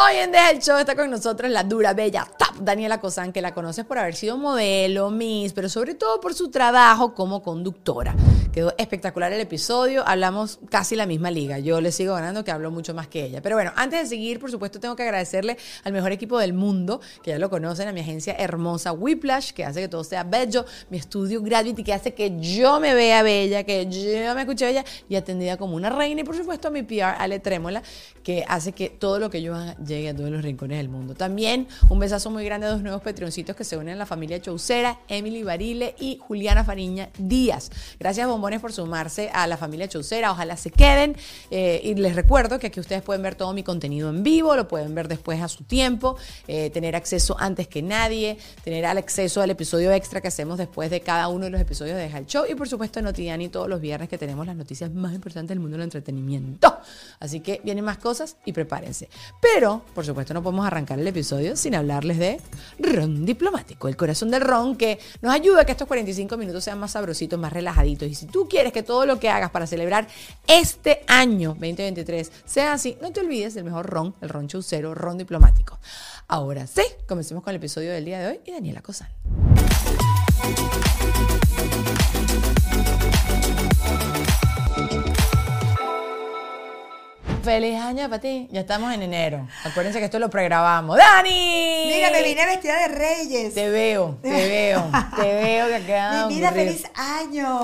Hoy en The Health Show está con nosotros la dura, bella, top Daniela Cosán, que la conoces por haber sido modelo, Miss, pero sobre todo por su trabajo como conductora. Quedó espectacular el episodio, hablamos casi la misma liga. Yo le sigo ganando que hablo mucho más que ella. Pero bueno, antes de seguir, por supuesto, tengo que agradecerle al mejor equipo del mundo, que ya lo conocen, a mi agencia hermosa Whiplash, que hace que todo sea bello, mi estudio Gravity, que hace que yo me vea bella, que yo me escuche bella y atendida como una reina. Y por supuesto a mi PR, Ale Trémola, que hace que todo lo que yo haga llegue a todos los rincones del mundo. También un besazo muy grande a dos nuevos petroncitos que se unen a la familia Chaucera, Emily Barile y Juliana Fariña Díaz. Gracias, bombones, por sumarse a la familia Chaucera. Ojalá se queden. Eh, y les recuerdo que aquí ustedes pueden ver todo mi contenido en vivo, lo pueden ver después a su tiempo, eh, tener acceso antes que nadie, tener acceso al episodio extra que hacemos después de cada uno de los episodios de Hal Show y por supuesto Notidiani todos los viernes que tenemos las noticias más importantes del mundo del entretenimiento. Así que vienen más cosas y prepárense. Pero por supuesto, no podemos arrancar el episodio sin hablarles de ron diplomático, el corazón del ron que nos ayuda a que estos 45 minutos sean más sabrositos, más relajaditos. Y si tú quieres que todo lo que hagas para celebrar este año 2023 sea así, no te olvides del mejor ron, el ron chaucero, ron diplomático. Ahora sí, comencemos con el episodio del día de hoy y Daniela Cosán. Feliz año para ti. Ya estamos en enero. Acuérdense que esto lo pregrabamos. ¡Dani! Mira, me vine vestida de reyes. Te veo, te veo, te veo que acá. Mi vida, feliz año.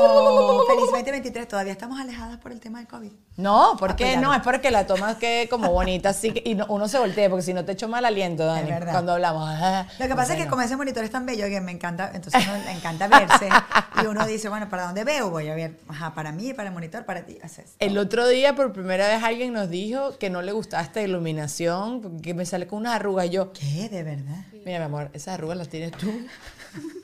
feliz 2023. Todavía estamos alejadas por el tema del COVID. No, ¿por qué no? Es porque la tomas que como bonita así que, y uno se voltea, porque si no te echo mal aliento, Dani, verdad. cuando hablamos. Lo que pasa es que como ese monitor es tan bello que me encanta, entonces uno le encanta verse y uno dice, bueno, ¿para dónde veo? Voy a ver, ajá, para mí, para el monitor, para ti. Haces. El otro día, por primera vez, alguien nos dijo que no le gustaba esta iluminación, que me sale con unas arrugas. Yo, ¿qué? ¿De verdad? Mira, mi amor, esas arrugas las tienes tú.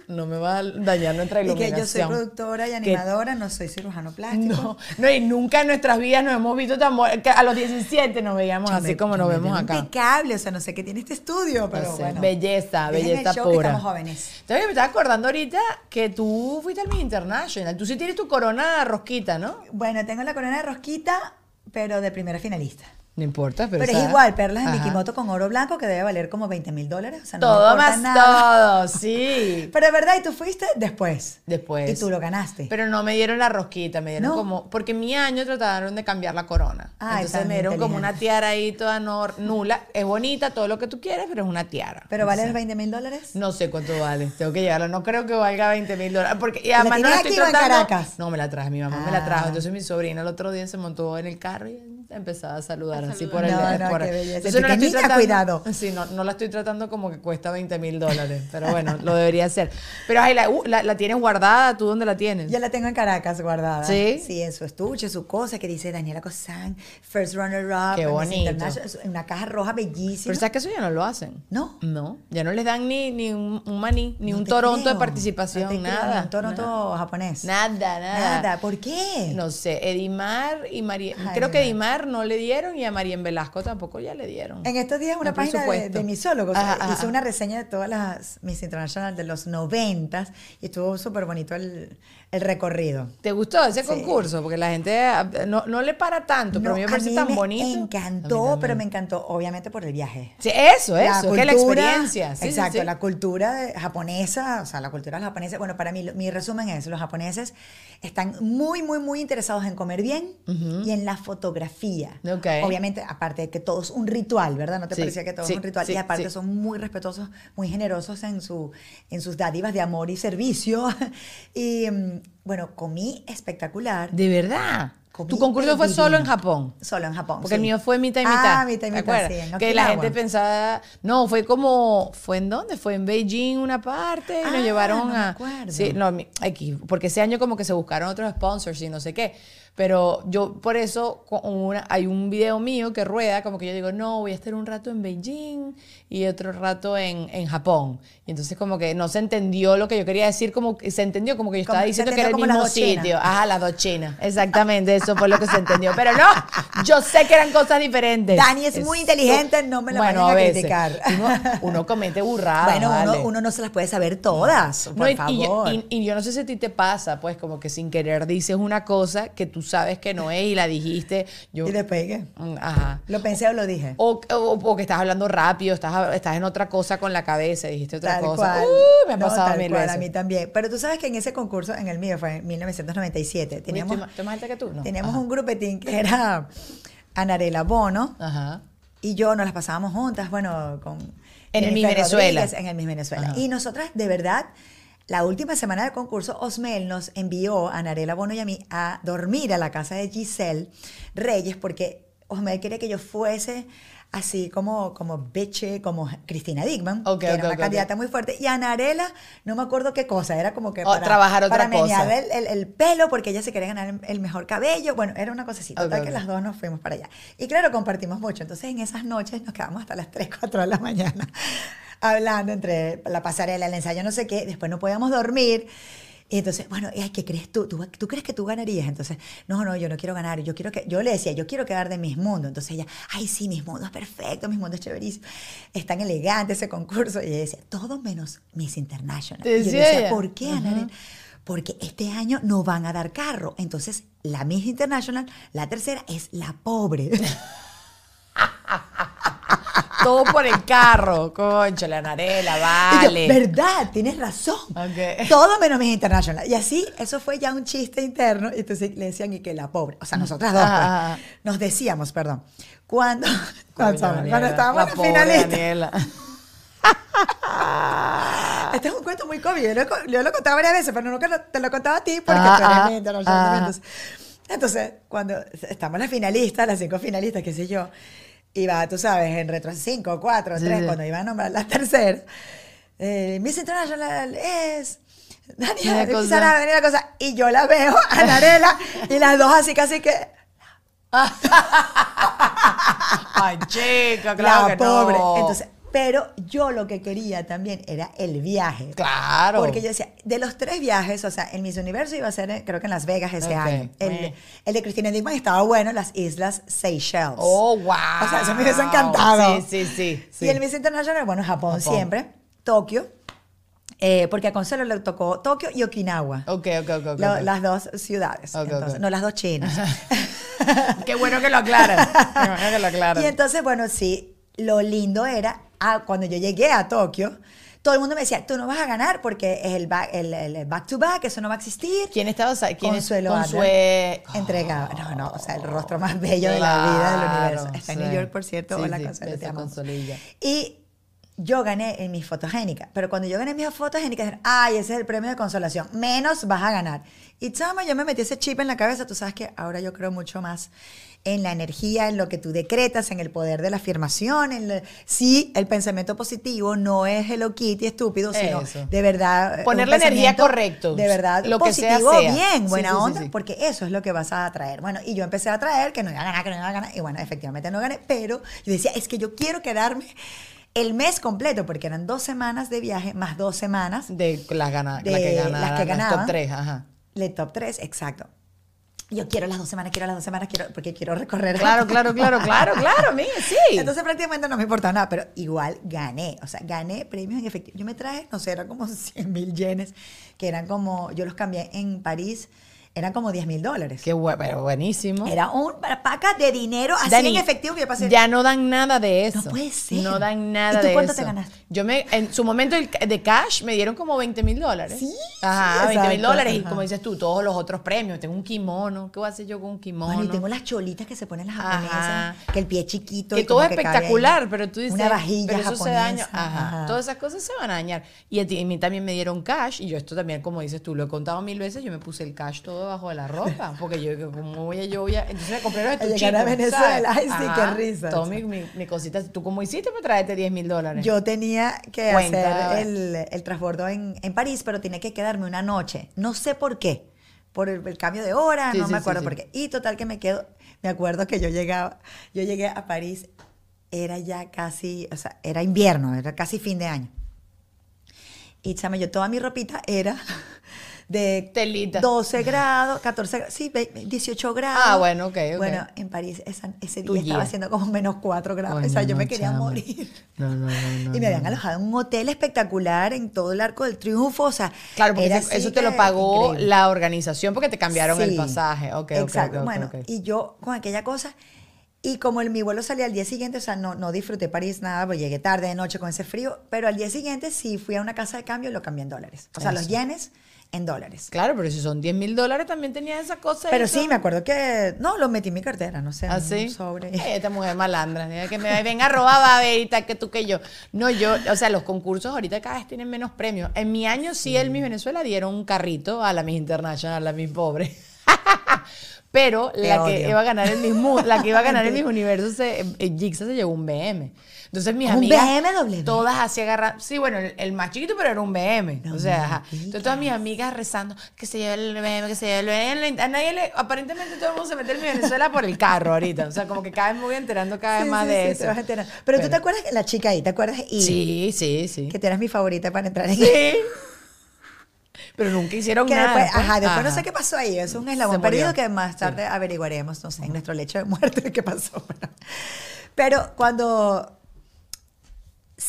No me va a dañar nuestra Y iluminación. que yo soy productora y animadora, no soy cirujano plástico. No, no, y nunca en nuestras vidas nos hemos visto tan que A los 17 nos veíamos Yo así me- como nos vemos acá. Impecable, o sea, no sé qué tiene este estudio, pero No sé, bueno. Belleza, el belleza show que pura. estamos jóvenes. Entonces me estaba acordando ahorita que tú fuiste al Miss International. Tú sí tienes tu corona rosquita, ¿no? Bueno, tengo la corona de rosquita, pero de primera finalista. No importa, pero. Pero, es igual, perlas en Ajá. Mikimoto con oro blanco que debe valer como 20 mil dólares. O sea, no Todo más nada. todo, sí. Pero de verdad, y tú fuiste después. Después. Y tú lo ganaste. Pero no me dieron la rosquita, me dieron No. como. Porque mi año trataron de cambiar la corona. Ay, Entonces me dieron como una tiara ahí toda no- nula. Es bonita, todo lo que tú quieres, pero es una tiara. ¿Pero vale los 20 mil dólares? No sé cuánto vale. Tengo que llevarla. No creo que valga 20 mil dólares. Porque y ¿La además no la estoy aquí o en. Caracas? No, me la traje. Mi mamá me la trajo. Ah. Entonces mi sobrina el otro día se montó en el carro y empezaba a saludar así por el. No, no, por- qué belleza. Entonces no la estoy tratando. cuidado. Sí, no, no la estoy tratando como que cuesta 20 mil dólares. Pero bueno, lo debería hacer. Pero ay, la, uh, la, la tienes guardada. ¿Tú dónde la tienes? Yo la tengo en Caracas guardada. ¿Sí? Sí, en su estuche, su cosa que dice Daniela Cosán, First Runner Up. Qué bonito. Es Una caja roja bellísima. Pero sabes que eso ya no lo hacen. ¿No? No, ya no les dan ni, ni un, un maní, ni No un Toronto creo, de participación, no te creo, nada. un Toronto japonés. Nada, nada. Nada. ¿Por qué? No sé, Edimar y María. Creo que Edimar. No le dieron y a María Velasco tampoco ya le dieron. En estos días una El página de, de misólogos Ajá, ajá, hizo ajá. una reseña de todas las Miss International de los noventas y estuvo súper bonito el, el recorrido. ¿Te gustó ese Sí. concurso? Porque la gente ah, no, no le para tanto, pero a mí me parece tan me bonito. encantó, A mí pero me encantó obviamente por el viaje. Sí, eso, eso, es que la experiencia. Sí, exacto, sí. la cultura japonesa, o sea, la cultura japonesa, bueno, para mí, mi resumen es, los japoneses están muy, muy, muy interesados en comer bien y en la fotografía. Ok. Obviamente, aparte de que todo es un ritual, ¿verdad? ¿No te Sí, parecía que todo sí, es un ritual? sí, y aparte son muy respetuosos, muy generosos en, su, en sus dádivas de amor y servicio. y, mm, bueno, comí espectacular. De verdad. Comí Tu concurso fue divino. solo en Japón. Solo en Japón. Porque el sí. mío fue mitad y mitad. Ah, mitad y ¿te mitad, sí, en que la gente pensaba. No, fue como. ¿Fue en dónde? Fue en Beijing una parte y Ah, nos llevaron no me a. acuerdo. Sí, no, aquí. Porque ese año como que se buscaron otros sponsors y no sé qué. Pero yo, por eso, una- hay un video mío que rueda, como que yo digo, no, voy a estar un rato en Beijing y otro rato en, en Japón. Y entonces, como que no se entendió lo que yo quería decir, como se entendió como que yo estaba diciendo que era el mismo sitio. Ajá, las dos chinas. Exactamente, eso fue lo que se entendió. Pero no, yo sé que eran cosas diferentes. Dani es muy inteligente, no me la vayan a criticar. Uno, uno comete burradas. bueno, uno, vale. uno no se las puede saber todas, por No, y- y, favor. yo, y- y yo no sé si a ti te pasa, pues, como que sin querer dices una cosa que tú sabes que no es y la dijiste. Yo, Y después, ¿qué? Mm, Ajá. ¿Lo pensé o lo dije? O, o- o que estás hablando rápido, estás, estás en otra cosa con la cabeza, dijiste otra Tal cosa. cual. Uh, me ha No, pasado tal mil cual, veces. A mí también. Pero tú sabes que en ese concurso, en el mío, fue en 1997, Uy, teníamos, ¿estoy más- estoy más alta que tú? No. teníamos Ajá. un grupetín que era Anarela Bono Ajá. y yo nos las pasábamos juntas, bueno, con... En el Miss Venezuela. En el Miss Venezuela. Ajá. Y nosotras, de verdad, la última semana del concurso, Osmel nos envió a Anarela Bono y a mí a dormir a la casa de Giselle Reyes porque Osmel quería que yo fuese así como, como Beche, como Cristina Dickman, Ok, que era una candidata muy fuerte. Y Anarela, no me acuerdo qué cosa, era como que O trabajar otra para cosa. El, el- el pelo porque ella se quería ganar el, el mejor cabello. Bueno, era una cosa así. Total Ok, que las dos nos fuimos para allá. Y claro, compartimos mucho. Entonces en esas noches nos quedamos hasta las 3, 4 de la mañana hablando entre la pasarela, el ensayo, no sé qué. Después no podíamos dormir. Y entonces, bueno, ay, ¿qué crees tú? tú? ¿Tú crees que tú ganarías? Entonces, no, no, yo no quiero ganar. Yo quiero que, yo le decía, yo quiero quedar de Mis Mundo. Entonces ella, ay, sí, Mis Mundo es perfecto, Mis Mundo es chéverísimo. Es tan elegante ese concurso. Y ella decía, todo menos Miss International. ¿Te Y yo decía? ¿por qué, Ana? Porque este año no van a dar carro. Entonces, la Miss International, la tercera, es la pobre. Todo por el carro, concho, la narela, vale. yo, ¿verdad? Tienes razón. Ok. Todo menos Miss International. Y así, eso fue ya un chiste interno. Y entonces le decían y que la pobre. O sea, nosotras dos, pues, Ah. nos decíamos, perdón. Cuando, cuando, Daniela, cuando estábamos la en la pobre finalista. Daniela. Este es un cuento muy cómico. Yo lo, yo lo he contado varias veces, pero nunca lo- te lo he contado a ti porque Ah, tú eres ah, mi international. ah. Entonces, entonces, cuando estamos las finalistas, las cinco finalistas, qué sé yo, iba, tú sabes, en retro 5, 4, Sí, 3, sí. cuando iba a nombrar la tercera, eh, Miss International es... Daniela, Una cosa. Sara, Daniela cosa. Y yo la veo a Narela y las dos así casi que... Ay, chica, claro la que pobre. no. Entonces, pero yo lo que quería también era el viaje. Claro. Porque yo decía, de los tres viajes, o sea, el Miss Universo iba a ser, creo que en Las Vegas ese año. El, eh. el de Cristina Dickman estaba bueno, las Islas Seychelles. Oh, wow. O sea, eso me hubiese encantado. Sí, sí, sí. sí. Y el Miss International, bueno, Japón, Japón. siempre. Tokio. eh, porque a Consuelo le tocó Tokio y Okinawa. Ok, ok, ok. ok, Lo- ok. Las dos ciudades. Entonces. No, las dos chinas. Qué bueno que lo aclaras. Qué bueno que lo aclaras. Y entonces, bueno, sí, lo lindo era, ah, cuando yo llegué a Tokio, todo el mundo me decía, tú no vas a ganar porque es el back, el, el back to back, eso no va a existir. ¿Quién estaba? ¿Quién Consuelo es? Consue... Entregaba. No, no, o sea, el rostro más bello de la vida del Claro, universo. Está en sí. New York, por cierto. Sí, Hola, sí, Consuelo, te amo. Y yo gané en mis fotogénicas, pero cuando yo gané en mis fotogénicas, ay, ese es el premio de consolación, menos vas a ganar. Y chama, yo me metí ese chip en la cabeza, tú sabes que ahora yo creo mucho más en la energía, en lo que tú decretas, en el poder de la afirmación, en la- sí, el pensamiento positivo no es Hello Kitty estúpido, sino Eso. de verdad. eh, Poner la energía correcto. De verdad, Lo que sea, positivo, sea. bien, buena sí, sí, onda, sí. porque eso es lo que vas a atraer. Bueno, y yo empecé a atraer que no iba a ganar, que no iba a ganar, y bueno, efectivamente no gané, pero yo decía, es que yo quiero quedarme el mes completo, porque eran dos semanas de viaje, más dos semanas De las, gana, de la que ganaban, las que ganaban. top 3, ajá. de top 3, exacto. Yo quiero las dos semanas, quiero las dos semanas, quiero, porque quiero recorrer. Claro, claro, claro, claro, claro, mía, sí. Entonces prácticamente no me importaba nada, pero igual gané, o sea, gané premios en efectivo. Yo me traje, no sé, eran como 100 mil yenes, que eran como, yo los cambié en París, eran como 10 mil dólares. Qué bueno, pero buenísimo. Era un paca de dinero así Dani, en efectivo que yo pasé. Ya no dan nada de eso. No puede ser. No dan nada ¿Y tú de cuánto eso. te ganaste? Yo me, en su momento el- de cash me dieron como 20 mil dólares. Sí, Ajá, sí, 20 mil dólares. Y como dices tú, todos los otros premios. Tengo un kimono. ¿Qué voy a hacer yo con un kimono? Bueno, y tengo las cholitas que se ponen las Ajá. japonesas, que el pie chiquito. que y todo es espectacular, pero tú dices, Una vajilla pero eso se daña. Ajá. ajá. Todas esas cosas se van a dañar. Y a, ti- a mí también me dieron cash, y yo esto también, como dices tú, lo he contado mil veces, yo me puse el cash todo debajo de la ropa, porque yo, ¿cómo voy a yo? Voy a... Entonces me compré los llegar estuchitos, a Venezuela, ¿sabes? ay, sí, qué risa. Todo mi, mi, mi cosita. ¿Tú cómo hiciste para traerte 10 mil dólares? Yo tenía que Cuenta. hacer el, el transbordo en, en París, pero tenía que quedarme una noche. No sé por qué. Por el, el cambio de hora, Sí, no sí, me acuerdo sí. por qué. Y total que me quedo. Me acuerdo que yo llegaba, yo llegué a París, era ya casi, o sea, era invierno, era casi fin de año. Y chama, yo toda mi ropita era de Telita. 12 grados, 14 grados, sí, ve- 18 grados. Ah, bueno, ok, ok. Bueno, en París esa- ese día estaba haciendo como menos 4 grados. o sea, yo me quería morir. No, no. Y me habían alojado en un hotel espectacular en todo el Arco del Triunfo, o sea, Claro, porque eso, te lo pagó increíble. la organización porque te cambiaron el pasaje. Ok, ok, Exacto. bueno, y yo con aquella cosa, y como el, mi vuelo salía al día siguiente, o sea, no, no disfruté París nada, pues llegué tarde de noche con ese frío, pero al día siguiente sí fui a una casa de cambio y lo cambié en dólares. O sea, los yenes en dólares. Claro, pero si son 10 mil dólares también tenías esa cosa. Pero sí, me acuerdo que, no, lo metí en mi cartera, no sé, ¿Ah, un sí? sobre. Ay, esta mujer malandra, que me venga a robar va a ver y tal que tú que yo. No, yo, o sea, los concursos ahorita cada vez tienen menos premios. En mi año sí, el Miss Venezuela dieron un carrito a la Miss International, a la Miss Pobre. Pero Te la que iba a ganar el Miss la que iba a ganar el Miss Universo, se, eh, se llevó un BM. Entonces mis ¿Un amigas BMW? todas así agarradas, sí, bueno, el, el más chiquito, pero era un BM. No o sea, ajá. Entonces todas mis amigas rezando que se lleve el BM, que se lleve el BM. A nadie le, aparentemente todo el mundo se mete en Venezuela por el carro ahorita. O sea, como que cada vez me voy enterando cada vez Sí, más sí, de sí, eso. te vas enterar. Pero, tú te acuerdas la chica ahí, ¿te acuerdas? Y Sí, sí, sí. que tú eras mi favorita para entrar en Sí. Pero nunca hicieron Que nada. después, pues. ajá, después no sé qué pasó ahí. Es un eslabón perdido que más tarde averiguaremos, no sé, en nuestro lecho de muerte qué pasó. Pero, pero cuando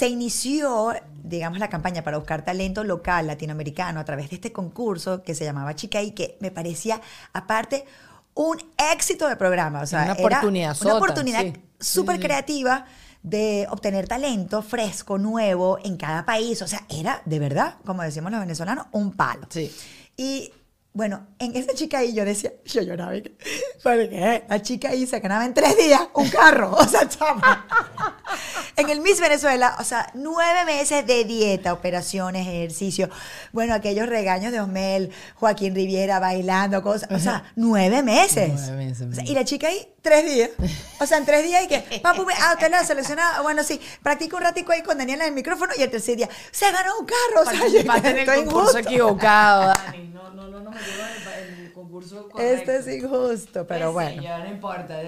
se inició, digamos, la campaña para buscar talento local latinoamericano a través de este concurso que se llamaba Chica y que me parecía, aparte, un éxito de programa. O sea, Una era oportunidad Una oportunidad súper sí. creativa de obtener talento fresco, nuevo, en cada país. O sea, era de verdad, como decimos los venezolanos, un palo. Sí. Y bueno, en esa chica ahí yo decía, yo lloraba, y que, porque la chica ahí se ganaba en tres días un carro, o sea, chama. En el Miss Venezuela, o sea, nueve meses de dieta, operaciones, ejercicio, bueno, aquellos regaños de Osmel, Joaquín Riviera bailando, cosas, o sea, nueve meses. Nueve meses, O sea, mira. y la chica ahí, tres días. O sea, en tres días y que, papu, ah, usted la seleccionada, bueno, sí, practica un ratico ahí con Daniela en el micrófono y el tercer día, se ganó un carro, o sea, yo en el estoy concurso injusto. equivocado, Dani. No, no, no, no el, concurso correcto. Esto es injusto, pero Pues sí, bueno. ya no importa.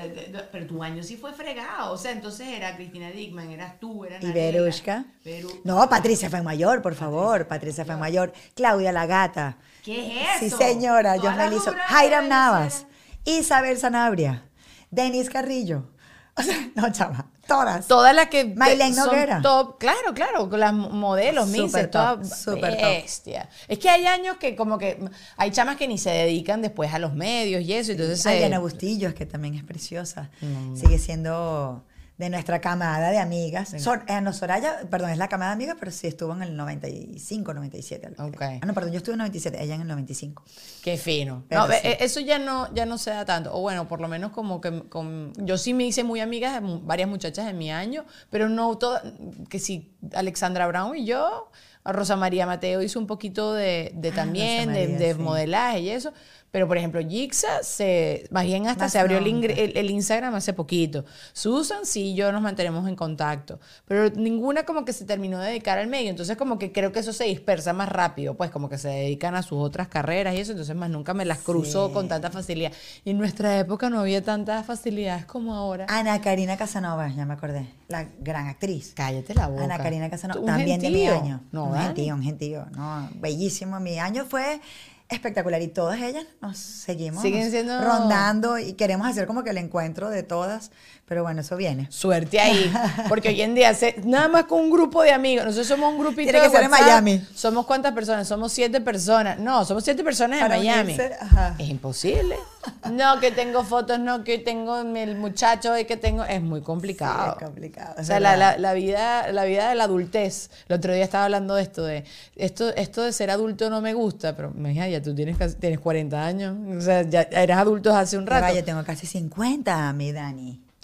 Pero tu año sí fue fregado. O sea, entonces era Cristina Dickman, eras tú, era Y Verushka. Veru- No, Patricia fue mayor, por favor. Patricia fue mayor. Claudia la gata. ¿Qué es Sí, eso? señora. Toda Yo de Jairam. Navas. Isabel Sanabria. Denis Carrillo. O sea, no, chama, todas. Todas las que Maylen Noguera. top, claro, claro, con las modelos, top, todas súper top. bestia. Es que hay años que como que hay chamas que ni se dedican después a los medios y eso, entonces Ay, se- Ana Bustillos, que también es preciosa. Mm. Sigue siendo de nuestra camada de amigas. Sor- eh, no, Soraya, perdón, es la camada de amigas, pero sí estuvo en el 95, 97. Ok. Ah, no, perdón, yo estuve en el 97, ella en el 95. Qué fino. No, sí. eh, eso ya no, ya no se da tanto. O bueno, por lo menos como que con, yo sí me hice muy amiga de varias muchachas de mi año, pero no todas, que sí, Alexandra Brown y yo, Rosa María Mateo hizo un poquito de, de Ah, también, de, María, de sí. modelaje y eso. Pero, por ejemplo, Jixa, se, más bien hasta Más se abrió el, el- el Instagram hace poquito. Susan, sí, y yo nos mantenemos en contacto. Pero ninguna como que se terminó de dedicar al medio. Entonces, como que creo que eso se dispersa más rápido. Pues como que se dedican a sus otras carreras y eso. Entonces, más nunca me las cruzo Sí. con tanta facilidad. Y en nuestra época no había tantas facilidades como ahora. Ana Karina Casanova, ya me acordé, la gran actriz. Cállate la boca. Ana Karina Casanova, también de mi gentío. año. No, un Dani. gentío, un gentío. No, bellísimo. Mi año fue espectacular y todas ellas nos seguimos Siguen siendo- rondando y queremos hacer como que el encuentro de todas, pero bueno, eso viene. Suerte ahí. Porque hoy en día, se- nada más con un grupo de amigos. Nosotros somos un grupito Tiene de que ser en. Miami. ¿Somos cuántas personas? Somos siete personas. No, somos siete personas en Miami. unirse, ajá. Es imposible. No, que tengo fotos, no, que tengo el muchacho y que tengo. Es muy complicado. Sí, es complicado, O sea, la, la- la vida, la vida de la adultez. El otro día estaba hablando de esto, de esto, esto de ser adulto no me gusta, pero me dije, ya tú tienes, casi- tienes 40 años. O sea, ya eras adulto hace un rato. va, yo tengo casi 50, mi Dani.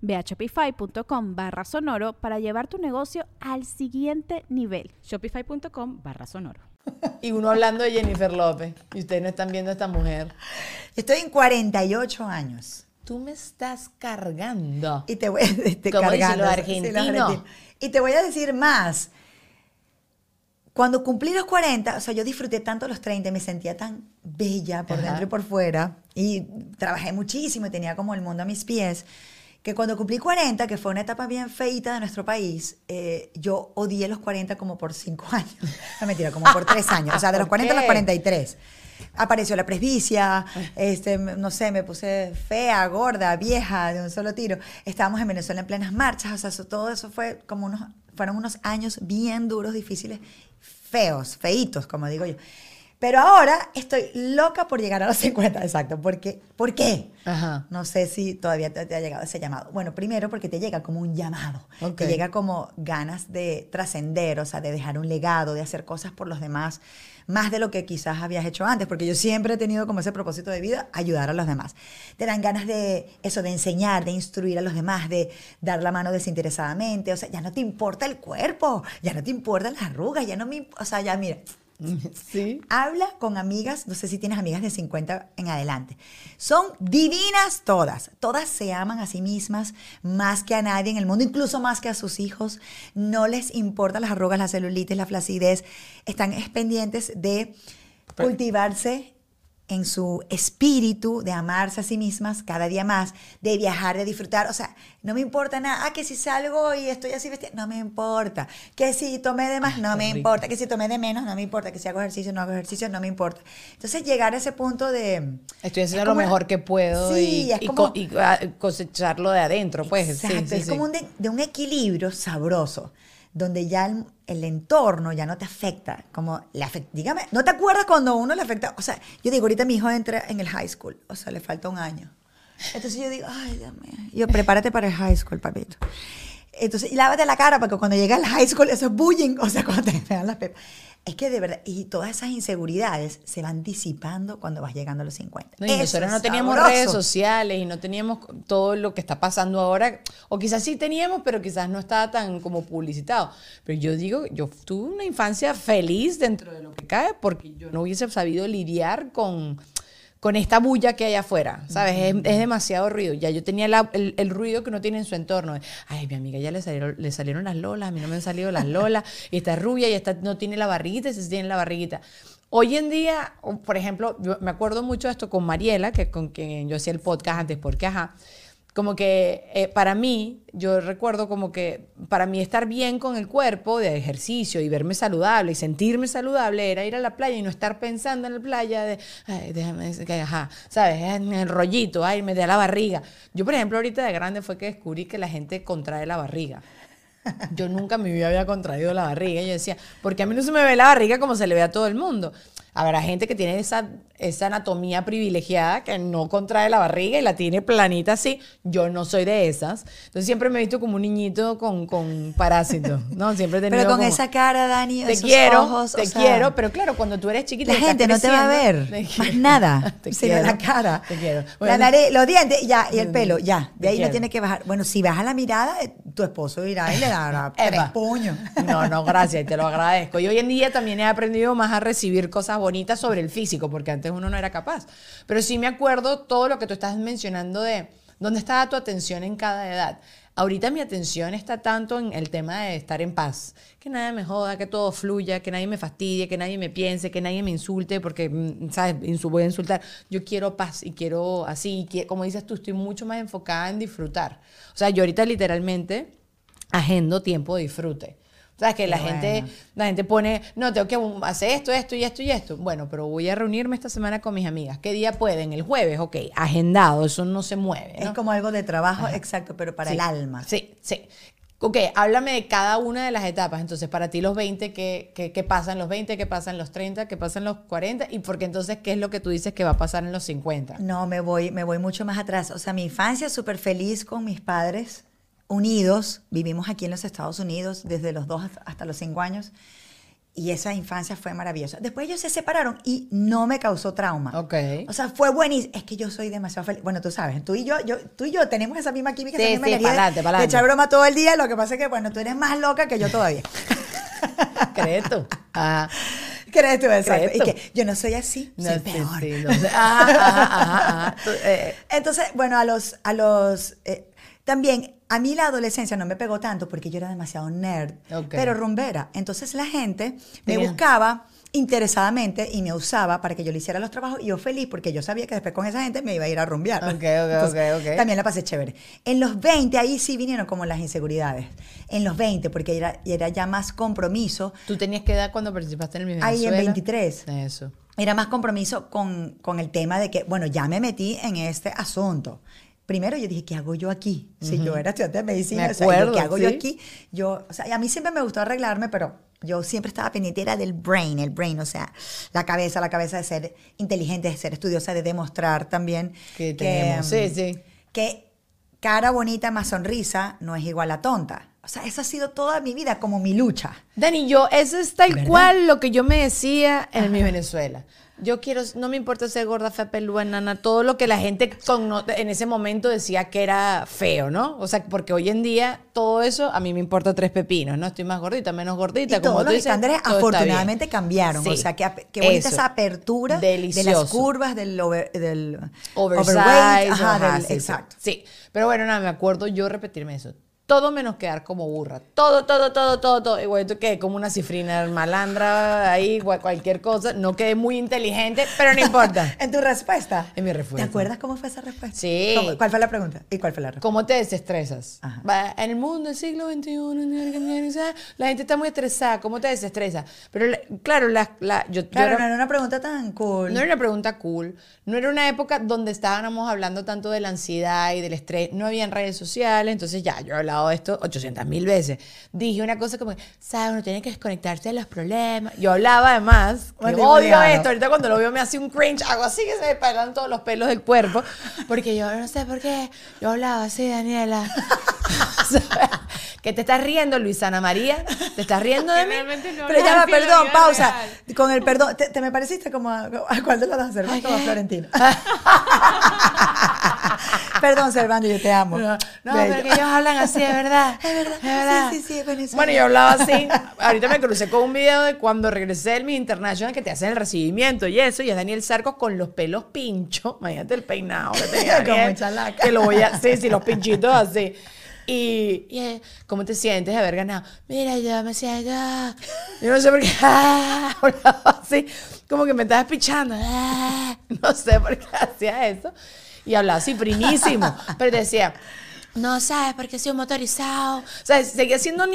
Ve a shopify.com barra sonoro para llevar tu negocio al siguiente nivel. Shopify.com barra sonoro. Y uno hablando de Jennifer López. Y ustedes no están viendo a esta mujer. Estoy en 48 años. Tú me estás cargando. Y te voy a te cargando. Y te voy a decir más. Cuando cumplí los 40, o sea, yo disfruté tanto los 30, me sentía tan bella por Ajá. dentro y por fuera, y trabajé muchísimo y tenía como el mundo a mis pies, que cuando cumplí 40, que fue una etapa bien feita de nuestro país, eh, yo odié los 40 como por 5 años. No, mentira, como por 3 años. O sea, de los ¿Por 40 a los qué? 43. Apareció la presbicia, este, no sé, me puse fea, gorda, vieja, de un solo tiro. Estábamos en Venezuela en plenas marchas, o sea, eso- todo eso fue como unos, fueron unos años bien duros, difíciles, feos, feitos, como digo yo. Pero ahora estoy loca por llegar a los 50, exacto. Porque, ¿Por qué? Ajá. No sé si todavía te, te ha llegado ese llamado. Bueno, primero porque te llega como un llamado. Ok. Te llega como ganas de trascender, o sea, de dejar un legado, de hacer cosas por los demás, más de lo que quizás habías hecho antes, porque yo siempre he tenido como ese propósito de vida, ayudar a los demás. Te dan ganas de eso, de enseñar, de instruir a los demás, de dar la mano desinteresadamente, o sea, ya no te importa el cuerpo, ya no te importan las arrugas, ya no me, o sea, ya mira, Sí. Habla con amigas, no sé si tienes amigas de 50 en adelante. Son divinas todas. Todas se aman a sí mismas más que a nadie en el mundo, incluso más que a sus hijos. No les importan las arrugas, la celulitis, la flacidez. Están es pendientes de cultivarse en su espíritu de amarse a sí mismas cada día más, de viajar, de disfrutar. O sea, no me importa nada. Ah, que si salgo y estoy así vestida, no me importa. Que si tomé de más, no me rico. importa. Que si tomé de menos, no me importa. Que si hago ejercicio, no hago ejercicio, no me importa. Entonces, llegar a ese punto de... Estoy haciendo es lo mejor que puedo Sí, y, es y como- co- y, ah, cosecharlo de adentro, pues. Exacto, sí, es como un de, de un equilibrio sabroso, donde ya el, entorno ya no te afecta, como le afecta, dígame, ¿no te acuerdas cuando uno le afecta? O sea, yo digo, ahorita mi hijo entra en el high school, o sea, le falta un año. Entonces yo digo, ay, Dios mío, yo prepárate para el high school, papito. Entonces, y lávate la cara, porque cuando llega al high school, eso es bullying, o sea, cuando te pegan las pepas. Es que de verdad, y todas esas inseguridades se van disipando cuando vas llegando a los 50. No, y nosotros no teníamos sabroso. redes sociales y no teníamos todo lo que está pasando ahora. O quizás sí teníamos, pero quizás no estaba tan como publicitado. Pero yo digo, yo tuve una infancia feliz dentro de lo que cae porque yo no hubiese sabido lidiar con, con esta bulla que hay afuera, ¿sabes? Es, es demasiado ruido. Ya yo tenía la- el, el ruido que uno tiene en su entorno. Ay, mi amiga ya le salieron, le salieron las lolas, a mí no me han salido las lolas, y está rubia y esta no tiene la barriguita, y se tiene la barriguita. Hoy en día, por ejemplo, yo me acuerdo mucho de esto con Mariela, que con quien yo hacía el podcast antes, porque ajá, como que eh, para mí, yo recuerdo como que para mí estar bien con el cuerpo de ejercicio y verme saludable y sentirme saludable era ir a la playa y no estar pensando en la playa de, ay, déjame, ajá, ¿sabes? En el rollito, ay, me da la barriga. Yo, por ejemplo, ahorita de grande fue que descubrí que la gente contrae la barriga. Yo nunca en mi vida había contraído la barriga. Yo decía, porque a mí no se me ve la barriga como se le ve a todo el mundo. Habrá gente que tiene esa, esa anatomía privilegiada que no contrae la barriga y la tiene planita así. Yo no soy de esas. Entonces siempre me he visto como un niñito con, con parásitos. ¿no? Siempre he tenido Pero con como, esa cara, Dani, Te esos quiero, ojos, o te sea, quiero, pero claro, cuando tú eres chiquita La gente no te va a ver más nada, Te sino quiero. la cara. Te quiero. la Bueno, nariz, los dientes, ya, y el pelo, ya. De ahí no tiene que bajar. Bueno, si baja la mirada, tu esposo irá y le dará tres puños. No, no, gracias, te lo agradezco. Y hoy en día también he aprendido más a recibir cosas bonitas sobre el físico, porque antes uno no era capaz. Pero sí me acuerdo todo lo que tú estás mencionando de dónde estaba tu atención en cada edad. Ahorita mi atención está tanto en el tema de estar en paz, que nadie me joda, que todo fluya, que nadie me fastidie, que nadie me piense, que nadie me insulte, porque, mm, ¿sabes? Voy a insultar. Yo quiero paz y quiero así, y como dices tú, estoy mucho más enfocada en disfrutar. O sea, yo ahorita literalmente agendo tiempo de disfrute. ¿Sabes? Que la gente, la gente pone, no, tengo que hacer esto, esto y esto y esto. Bueno, pero voy a reunirme esta semana con mis amigas. ¿Qué día pueden? El jueves, ok, agendado, eso no se mueve. Es ¿no? como algo de trabajo, exacto, pero para Sí, el alma. Sí, sí. Ok, háblame de cada una de las etapas. Entonces, para ti los 20, ¿qué, qué, qué pasa en los 20? ¿Qué pasa en los 30? ¿Qué pasa en los 40? Y porque entonces, ¿qué es lo que tú dices que va a pasar en los 50? No, me voy, me voy mucho más atrás. O sea, mi infancia súper feliz con mis padres, unidos. Vivimos aquí en los Estados Unidos desde los dos hasta- los cinco años. Y esa infancia fue maravillosa. Después ellos se separaron y no me causó trauma. Ok. O sea, fue buenísimo. Es que yo soy demasiado feliz. Bueno, tú sabes, tú y yo, yo, tú y yo tenemos esa misma química, Sí, esa misma sí, energía de- pa'lante, pa'lante. de echar broma todo el día. Lo que pasa es que, bueno, tú eres más loca que yo todavía. ¿Crees tú? Ah, ¿Crees tú? ¿Crees Y tú? que yo no soy así, no, soy sí, peor. no sé. Ajá, ajá, ajá, ajá. Entonces, bueno, a los, a los, eh, también, a mí la adolescencia no me pegó tanto porque yo era demasiado nerd, Ok. pero rumbera. Entonces la gente me Tenía- buscaba interesadamente y me usaba para que yo le hiciera los trabajos y yo feliz porque yo sabía que después con esa gente me iba a ir a rumbear. Ok, ok, Entonces. También la pasé chévere. En los 20, ahí sí vinieron como las inseguridades. En los 20, porque era, era ya más compromiso. ¿Tú tenías que edad cuando participaste en el Miss Ahí en Venezuela? 23. Eso. era más compromiso con, con el tema de que, bueno, ya me metí en este asunto. Primero yo dije, ¿qué hago yo aquí? Si yo era estudiante de medicina, Me o sea, yo, acuerdo, ¿qué hago yo sí. aquí? Yo, o sea, a mí siempre me gustó arreglarme, pero yo siempre estaba pendiente era del brain, el brain, o sea, la cabeza, la cabeza de ser inteligente, de ser estudiosa, de demostrar también Que tenemos, sí, mm, sí. que cara bonita más sonrisa no es igual a tonta. O sea, eso ha sido toda mi vida como mi lucha. Dani, yo, eso es tal ¿Verdad? cual lo que yo me decía en el Miss Venezuela. Yo quiero, no me importa ser gorda, fea, pelúa, nana, todo lo que la gente conno- en ese momento decía que era feo, ¿no? O sea, porque hoy en día todo eso a mí me importa tres pepinos, ¿no? Estoy más gordita, menos gordita, Y como todos tú los dices, estándares todo afortunadamente cambiaron. Sí. O sea, que, que bonita esa apertura de las curvas, del, over- del Oversize, overweight. Ajá, ajá, del- sí, sí. exacto. Sí, pero bueno, nada, me acuerdo yo repetirme eso. Todo menos quedar como burra. Todo, todo, todo, todo, todo. Igual tú quedé como una cifrina malandra ahí, cual- cualquier cosa. No quedé muy inteligente, pero no importa. En tu respuesta. En mi respuesta. ¿Te acuerdas cómo fue esa respuesta? Sí. ¿Cómo- ¿Cuál fue la pregunta? ¿Y cuál fue la respuesta? ¿Cómo te desestresas? Ajá. En el mundo del siglo XXI, la gente está muy estresada. ¿Cómo te desestresa? Pero la- claro, la, la- yo, yo Claro, era- no era una pregunta tan cool. No era una pregunta cool. No era una época donde estábamos hablando tanto de la ansiedad y del estrés. No habían redes sociales. Entonces ya, yo he hablado de esto 800 mil veces. Dije una cosa como, ¿sabes? Uno tiene que desconectarse de los problemas. Yo hablaba además, que odio esto. Ahorita cuando lo veo me hace un cringe. Hago así que se me paran todos los pelos del cuerpo. Porque yo no sé por qué. Yo hablaba así, Daniela. ¿Que te estás riendo, Luisana María? ¿Te estás riendo de mí? No Pero ya va, perdón, pausa. real. Con el perdón, ¿te, te me pareciste como a, a cuál de los dos, Servando o a Florentino? perdón, Servando, yo te amo. No, no, pero que ellos hablan así, de verdad. Es verdad, Es verdad. sí, sí, sí, bueno, eso Bueno, yo hablaba así. Ahorita me crucé con un video de cuando regresé del Miss International que te hacen el recibimiento y eso. Y es Daniel Sarcos con los pelos pinchos. Imagínate el peinado que tenía. Como Daniel, chalaca. Que lo voy a. Sí, sí, los pinchitos así. Y, y, ¿cómo te sientes de haber ganado? Mira, yo me siento. Yo no sé por qué. ah, hablaba así. Como que me estaba pichando. ah, No sé por qué hacía eso. Y hablaba así primísimo. Pero te decía. No sabes porque soy un motorizado. O sea, seguía siendo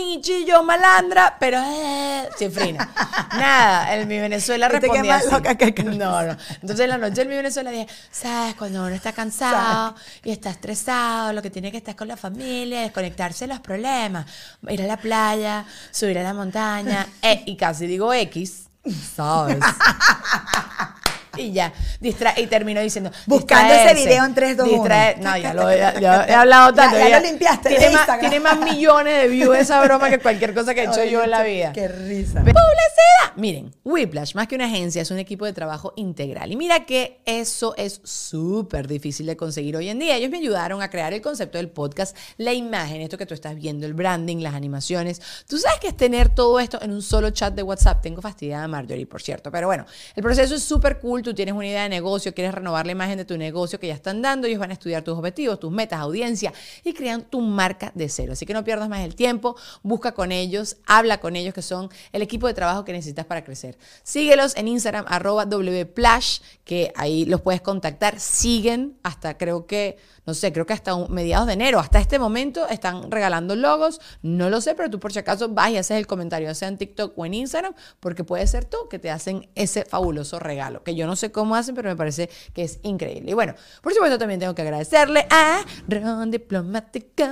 yo malandra, pero eh, cifrina. Nada, en mi Venezuela respondía así. loca que. No, no. Entonces en la noche en mi Venezuela dije, sabes, cuando uno está cansado y está estresado, lo que tiene que estar con la familia, desconectarse de los problemas, ir a la playa, subir a la montaña, eh, y casi digo X, ¿sabes? Y ya, distra y terminó diciendo. Buscando ese video en 3, 2, 1. distraer- No, ya lo ya- ya he hablado tanto. ya lo limpiaste de Tiene más, Instagram. tiene más millones de views esa broma que cualquier cosa que he hecho yo en la vida. Qué risa. ¡Publicidad! Miren, Whiplash, más que una agencia, es un equipo de trabajo integral. Y mira que eso es súper difícil de conseguir hoy en día. Ellos me ayudaron a crear el concepto del podcast, la imagen, esto que tú estás viendo, el branding, las animaciones. Tú sabes que es tener todo esto en un solo chat de WhatsApp. Tengo fastidiada a Marjorie, por cierto. Pero bueno, el proceso es súper cool. Tú tienes una idea de negocio, quieres renovar la imagen de tu negocio que ya están dando. Ellos van a estudiar tus objetivos, tus metas, audiencia y crean tu marca de cero. Así que no pierdas más el tiempo. Busca con ellos, habla con ellos, que son el equipo de trabajo que necesitas para crecer. Síguelos en Instagram, arroba wplash, que ahí los puedes contactar. Siguen hasta creo que, no sé, creo que hasta mediados de enero. Hasta este momento están regalando logos. No lo sé, pero tú por si acaso vas y haces el comentario, sea en TikTok o en Instagram, porque puede ser tú que te hacen ese fabuloso regalo. Que yo no sé cómo hacen, pero me parece que es increíble. Y bueno, por supuesto también tengo que agradecerle a Ron Diplomático,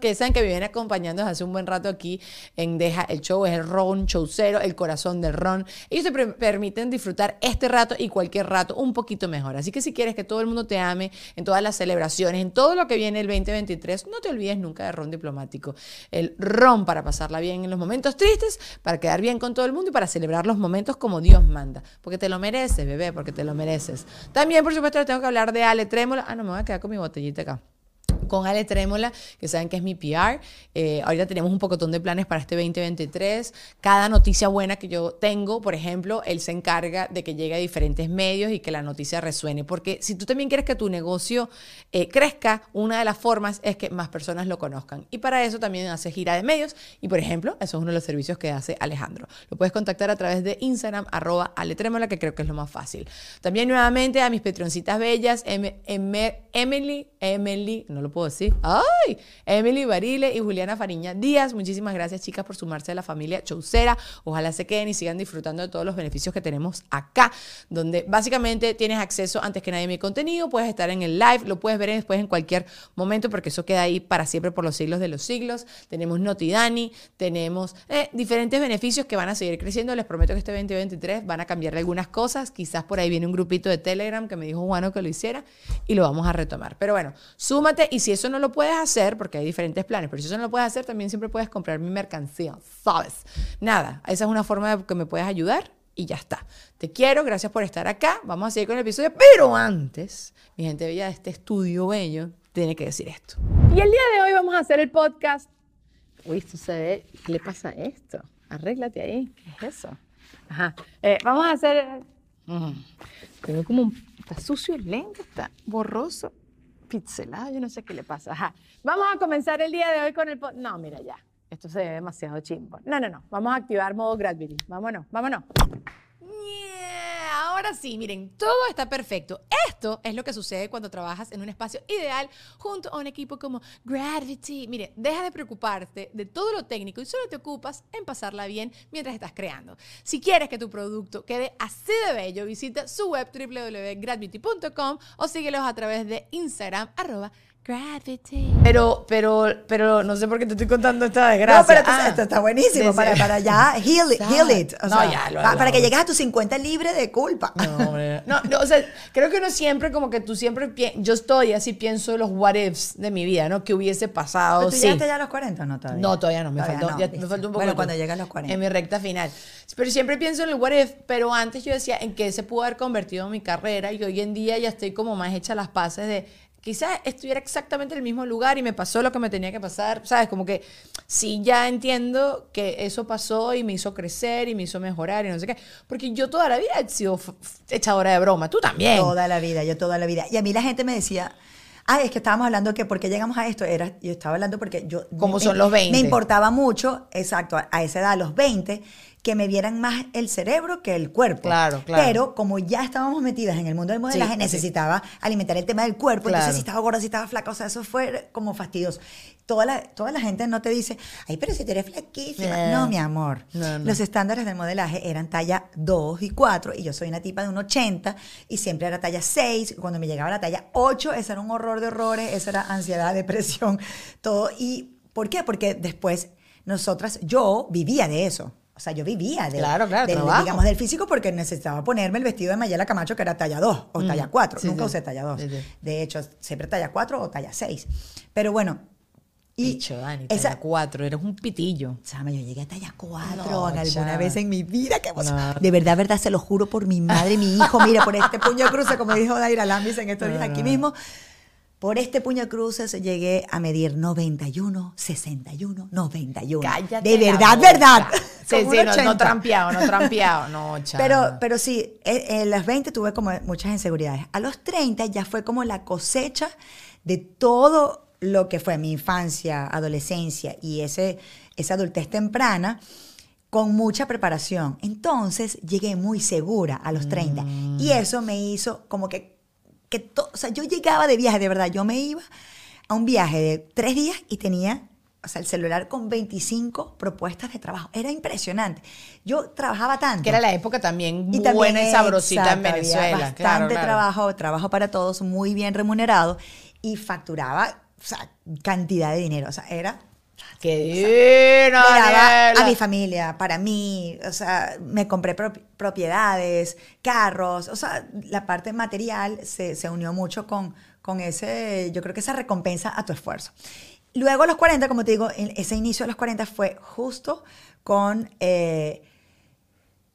que saben que me viene acompañando hace un buen rato aquí en Deja el Show, es el Ron Showcero, el corazón del Ron. Ellos te permiten disfrutar este rato y cualquier rato un poquito mejor. Así que si quieres que todo el mundo te ame en todas las celebraciones, en todo lo que viene el 2023, no te olvides nunca de Ron Diplomático. El Ron para pasarla bien en los momentos tristes, para quedar bien con todo el mundo y para celebrar los momentos como Dios manda. Porque te lo mereces, bebé, porque te lo mereces. También, por supuesto, tengo que hablar de Ale Trémola. Ah, no, me voy a quedar con mi botellita acá con Ale Trémola, que saben que es mi PR. Eh, ahorita tenemos un pocotón de planes para este 2023. Cada noticia buena que yo tengo, por ejemplo, él se encarga de que llegue a diferentes medios y que la noticia resuene. Porque si tú también quieres que tu negocio eh, crezca, una de las formas es que más personas lo conozcan. Y para eso también hace gira de medios. Y, por ejemplo, eso es uno de los servicios que hace Alejandro. Lo puedes contactar a través de Instagram, arroba Ale Trémola, que creo que es lo más fácil. También nuevamente a mis patroncitas bellas, Em- Emily, Emily, no lo puedo decir. ¡Ay! Emily Barile y Juliana Fariña Díaz. Muchísimas gracias, chicas, por sumarse a la familia Chaucera. Ojalá se queden y sigan disfrutando de todos los beneficios que tenemos acá, donde básicamente tienes acceso antes que nadie a mi contenido. Puedes estar en el live, lo puedes ver después en cualquier momento, porque eso queda ahí para siempre por los siglos de los siglos. Tenemos Notidani, tenemos eh, diferentes beneficios que van a seguir creciendo. Les prometo que este 2023 van a cambiar algunas cosas. Quizás por ahí viene un grupito de Telegram que me dijo Juano que lo hiciera y lo vamos a retomar. Pero bueno, súmate y si eso no lo puedes hacer, porque hay diferentes planes, pero si eso no lo puedes hacer, también siempre puedes comprar mi mercancía, ¿sabes? Nada, esa es una forma de que me puedes ayudar y ya está. Te quiero, gracias por estar acá. Vamos a seguir con el episodio, pero antes, mi gente bella de este estudio bello, tiene que decir esto. Y el día de hoy vamos a hacer el podcast. Uy, esto se. ¿Qué le pasa a esto? Arréglate ahí. ¿Qué es eso? Ajá. Eh, vamos a hacer. Mm. Tengo. Está sucio el lente, está borroso, yo no sé qué le pasa. Vamos a comenzar el día de hoy con el. No, mira ya. Esto se ve demasiado chimbo. No, no, no. Vamos a activar modo Gravity. Vámonos, vámonos. Yeah, Ahora sí, miren, todo está perfecto. Esto es lo que sucede cuando trabajas en un espacio ideal junto a un equipo como Gravity. Mire, deja de preocuparte de todo lo técnico y solo te ocupas en pasarla bien mientras estás creando. Si quieres que tu producto quede así de bello, visita su web www.gravity.com o síguelos a través de Instagram arroba Gravity. Pero, pero, pero no sé por qué te estoy contando esta desgracia. No, pero esto, Ah, esto está buenísimo para, para ya heal, it- heal it. O No, sea, ya, lo pa- para hablamos. que llegues a tus 50 libre de culpa. No, hombre. no, no, o sea, creo que uno siempre, como que tú siempre, yo estoy así, pienso los what ifs de mi vida, ¿no? Que hubiese pasado, ¿Pero tú sí. llegaste ya a los 40 o no todavía? No, todavía no, me, Todavía faltó, ya me faltó un poco. Bueno, cuando llegue a los 40. En mi recta final. Pero siempre pienso en el what if, pero antes yo decía en qué se pudo haber convertido mi carrera y hoy en día ya estoy como más hecha las paces de quizás estuviera exactamente en el mismo lugar y me pasó lo que me tenía que pasar, ¿sabes? Como que sí ya entiendo que eso pasó y me hizo crecer y me hizo mejorar y no sé qué. Porque yo toda la vida he sido echadora de broma, tú también. Toda la vida, yo toda la vida. Y a mí la gente me decía, ah, es que estábamos hablando que por qué llegamos a esto. Era, yo estaba hablando porque yo... Como me- son los 20. Me importaba mucho, exacto, a, a esa edad, a los 20, que me vieran más el cerebro que el cuerpo. Claro, claro. Pero como ya estábamos metidas en el mundo del modelaje, Sí, necesitaba alimentar el tema del cuerpo. Claro. Entonces, si estaba gorda, si estaba flaca, o sea, eso fue como fastidioso. Toda la, toda la gente no te dice, ay, pero si tú eres flaquísima. Eh. No, mi amor. No, no. Los estándares del modelaje eran talla 2 y 4 y yo soy una tipa de un 80 y siempre era talla 6. Cuando me llegaba la talla 8, eso era un horror de horrores, eso era ansiedad, depresión, todo. ¿Y por qué? Porque después nosotras, yo vivía de eso. O sea, yo vivía de, Claro, claro, del, digamos, del físico porque necesitaba ponerme el vestido de Mayela Camacho que era talla 2 o talla 4. Mm. sí, Nunca sí. usé talla 2. Sí, sí. De hecho, siempre talla 4 o talla 6. Pero bueno. Y Dicho, Dani, esa, talla cuatro, eres un pitillo. Chama, yo llegué a talla 4 No, en alguna chama. vez en mi vida. Que No. De verdad, verdad, se lo juro por mi madre y mi hijo. Mira, por este puño de cruces, como dijo Daira Lambis en estos días aquí mismo. Por este puño cruces llegué a medir 91, 61, 91. Cállate De verdad, verdad. Sí, sí, no, 80. no trampeado, no trampeado, no, chama. Pero, pero sí, en, en las 20 tuve como muchas inseguridades. A los 30 ya fue como la cosecha de todo lo que fue mi infancia, adolescencia y ese, esa adultez temprana con mucha preparación. Entonces llegué muy segura a los 30 Mm. y eso me hizo como que, que to- o sea, yo llegaba de viaje, de verdad, yo me iba a un viaje de tres días y tenía o sea, el celular con 25 propuestas de trabajo. Era impresionante. Yo trabajaba tanto. que era la época también Y buena y sabrosita en había Venezuela. Bastante claro, claro. trabajo, trabajo para todos, muy bien remunerado y facturaba o sea, cantidad de dinero. O sea, era. Qué divino, daba Daniela. a mi familia, para mí, o sea, me compré pro- propiedades, carros, o sea, la parte material se, se unió mucho con, con ese, yo creo que esa recompensa a tu esfuerzo. Luego a los 40, como te digo, ese inicio de los 40 fue justo con... eh,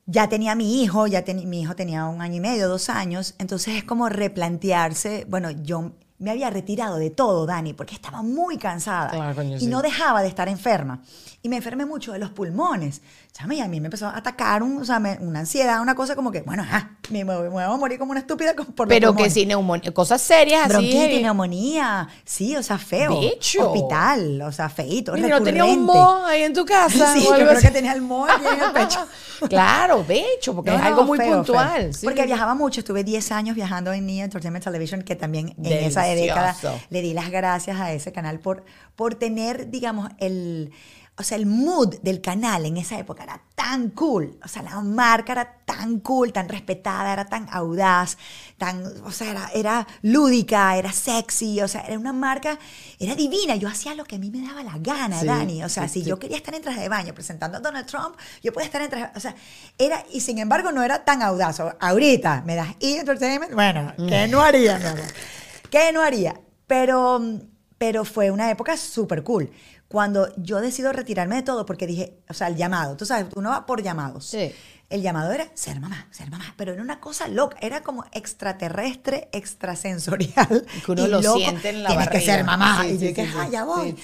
ya tenía mi hijo, ya teni- mi hijo tenía un año y medio, dos años, entonces es como replantearse, bueno, yo me había retirado de todo, Dani, porque estaba muy cansada Claro, coño, y sí. no dejaba de estar enferma. Y me enfermé mucho de los pulmones. Chama, y a mí me empezó a atacar un- o sea, me- una ansiedad, una cosa como que, bueno, ajá, me, me voy a morir como una estúpida por los Pero que pulmones. sí, neumonía, cosas serias así. Bronquitis, heavy. neumonía, sí, o sea, feo. Bicho. Hospital, o sea, feito, Mira, ¿no tenía un recurrente. mo ahí en tu casa? Sí, yo creo así? que tenía el mo aquí en el pecho. Claro, becho, porque No, es algo muy feo, puntual. feo. sí. Porque viajaba mucho, estuve 10 años viajando en Nia Entertainment Television, que también en esa década Delicioso. le di las gracias a ese canal por, por tener, digamos, el, o sea, el mood del canal en esa época era tan cool. O sea, la marca era tan cool, tan respetada, era tan audaz, tan, o sea, era, era lúdica, era sexy, o sea, era una marca, era divina. Yo hacía lo que a mí me daba la gana, Sí, Dani. O sea, sí, si sí. yo quería estar en traje de baño presentando a Donald Trump, yo podía estar en traje, o sea, era, y sin embargo no era tan audaz. Ahorita me das E! Entertainment, bueno, ¿qué no haría, mi amor? ¿Qué no haría? Pero, pero fue una época súper cool. Cuando yo decido retirarme de todo, porque dije, o sea, el llamado, tú sabes, uno va por llamados. Sí. El llamado era ser mamá, ser mamá, pero era una cosa loca, era como extraterrestre, extrasensorial. Que uno y lo loco. siente en la Tienes que ser mamá. Sí, y yo dije, sí, ah, ya voy.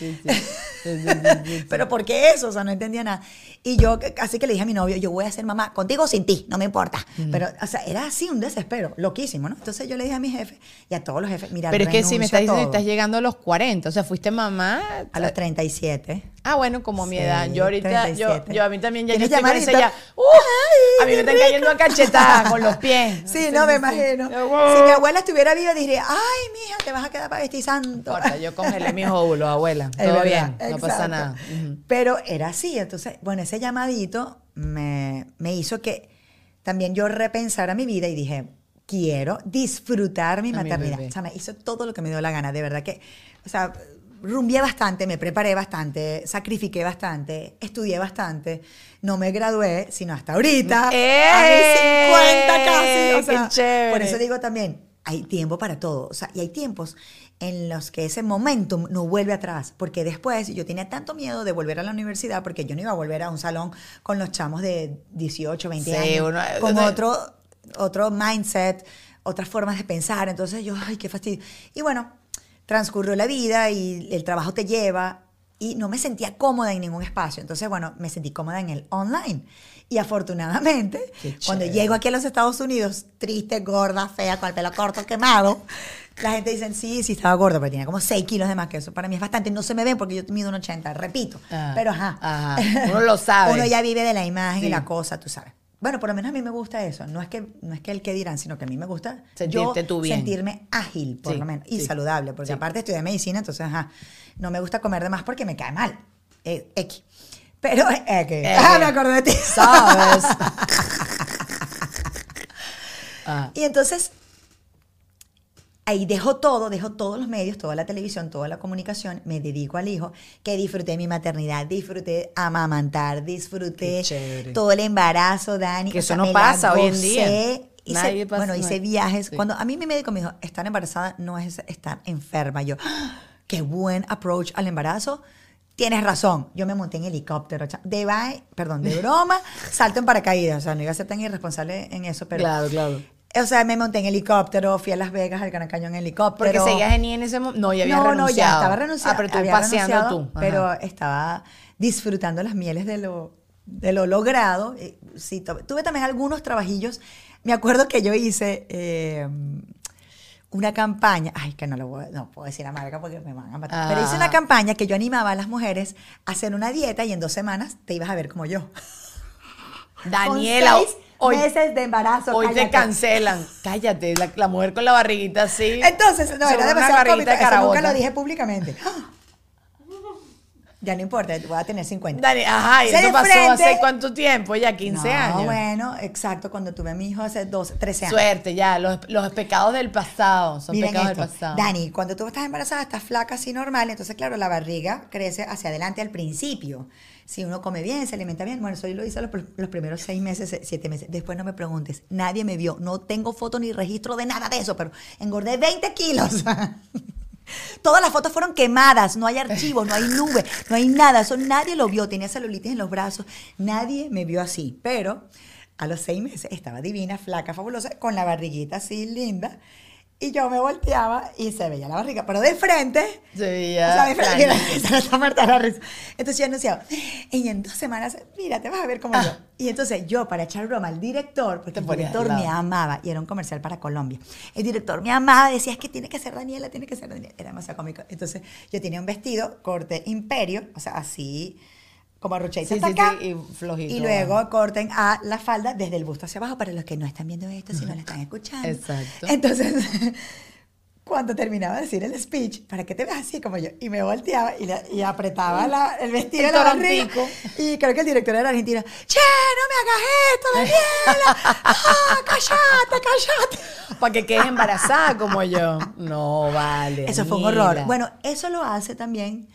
Pero ¿por qué eso? O sea, no entendía nada. Y yo así que le dije a mi novio, yo voy a ser mamá, contigo o sin ti, no me importa. Pero, o sea, era así un desespero, loquísimo, ¿no? Entonces yo le dije a mi jefe y a todos los jefes, mira, Pero es que si me estás diciendo que todo". estás llegando a los 40, o sea, fuiste mamá. A los 37. Ah, bueno, como mi edad. Yo ahorita, yo, 37. yo a mí también ya yo ¿Tienes estoy con ese ya. a mí me están cayendo a cachetadas con los pies. Sí, no, me imagino. Yo. Si mi abuela estuviera viva, diría, ay, mija, te vas a quedar para vestir santo. No importa, yo congelé mis óvulos, abuela. Es Todo verdad, bien, no pasa nada. Pero era así, entonces, bueno, ese llamadito me, me hizo que también yo repensara mi vida y dije, quiero disfrutar mi A maternidad. O sea, me hizo todo lo que me dio la gana, de verdad que, o sea, rumbié bastante, me preparé bastante, sacrifiqué bastante, estudié bastante. No me gradué, sino hasta ahorita, ¡Eh! a mis 50 casi. O ¡Qué sea, chévere! Por eso digo también, hay tiempo para todo. O sea, y hay tiempos en los que ese momentum no vuelve atrás, porque después yo tenía tanto miedo de volver a la universidad, porque yo no iba a volver a un salón con los chamos de 18, 20 Sí, años, uno- con uno- otro, otro mindset, otras formas de pensar. Entonces yo, ay, qué fastidio. Y bueno, transcurrió la vida y el trabajo te lleva y no me sentía cómoda en ningún espacio. Entonces, bueno, me sentí cómoda en el online. Y afortunadamente, cuando llego aquí a los Estados Unidos, triste, gorda, fea, con el pelo corto, quemado, la gente dice, sí, sí estaba gorda, pero tenía como 6 kilos de más que eso. Para mí es bastante. No se me ven porque yo mido un 80, repito. Ah, pero ajá. ajá. Uno lo sabe. Uno ya vive de la imagen Sí. y la cosa, tú sabes. Bueno, por lo menos a mí me gusta eso. No es que, no es que el que dirán, sino que a mí me gusta Sentirte yo tú bien. sentirme ágil, por Sí, lo menos, y sí, saludable, porque sí. aparte estudié medicina, entonces, ajá, no me gusta comer de más porque me cae mal. Eh, X. Pero, eh, que- Eh, ah, me acordé de ti. ¿Sabes? Ah, Y entonces, ahí dejo todo, dejo todos los medios, toda la televisión, toda la comunicación, me dedico al hijo, que disfruté mi maternidad, disfruté amamantar, disfruté todo el embarazo, Dani. Que o eso no pasa hoy en día. Hice, Nadie pasa- bueno, hice no- viajes. sí. Cuando a mí mi médico me dijo, estar embarazada no es estar enferma. Yo, qué buen approach al embarazo. Tienes razón. Yo me monté en helicóptero. De perdón, de broma, salto en paracaídas. O sea, no iba a ser tan irresponsable en eso, pero. claro, claro. O sea, me monté en helicóptero, fui a Las Vegas, al Gran Cañón en helicóptero. Porque seguías en en ese momento. No, ya habías no, renunciado. no, ya estaba renunciando. Ah, pero tú había paseando tú. Ajá. Pero estaba disfrutando las mieles de lo, de lo logrado. Eh, Sí, tu- tuve también algunos trabajillos. Me acuerdo que yo hice eh, una campaña. Ay, que no lo voy, no puedo decir la marca porque me van a matar. Pero hice una Ah. campaña que yo animaba a las mujeres a hacer una dieta y en dos semanas te ibas a ver como yo. Daniela, hoy, meses de embarazo. hoy te cállate. cancelan. Cállate, la, la mujer con la barriguita así. Entonces, no, era demasiado cómico. de Eso nunca lo dije públicamente. Ya no importa, voy a tener 50. Dani, ajá, y eso pasó hace cuánto tiempo, ya 15 No, años. bueno, exacto, cuando tuve a mi hijo hace 12, 13 años. Suerte, ya, los, los pecados del pasado, son Miren pecados esto, del pasado. Dani, cuando tú estás embarazada, estás flaca así normal, entonces claro, la barriga crece hacia adelante al principio. Si uno come bien, se alimenta bien, bueno, eso yo lo hice los, los primeros seis meses, se- siete meses. Después no me preguntes, nadie me vio, no tengo foto ni registro de nada de eso, pero engordé 20 kilos. Todas las fotos fueron quemadas, no hay archivos, no hay nube, no hay nada, eso nadie lo vio, tenía celulitis en los brazos, nadie me vio así, pero a los seis meses estaba divina, flaca, fabulosa, con la barriguita así linda, y yo me volteaba y se veía la barriga, pero de frente, Se veía o sea, de frente, mira, está muerta la risa. Entonces yo anunciaba, y en dos semanas, mira, te vas a ver como yo. Y entonces yo, para echar broma al director, porque Ah. El director me amaba, y era un comercial para Colombia. El director me amaba, decía, es que tiene que ser Daniela, tiene que ser Daniela. Era demasiado cómico. Entonces yo tenía un vestido corte imperio, o sea, así como arruchadito Sí, hasta sí, acá. sí, y flojito Y luego corten a la falda desde el busto hacia abajo, para los que no están viendo esto, sino lo están escuchando. Exacto. Entonces, cuando terminaba de decir el speech, para que te veas así como yo, y me volteaba y, apretaba la- el vestido El de la barriga, y creo que el director era argentino, che, no me hagas esto, Daniela, ah, cállate, cállate. Para que quedes embarazada como yo. No, vale. Eso fue un horror. Bueno, eso lo hace también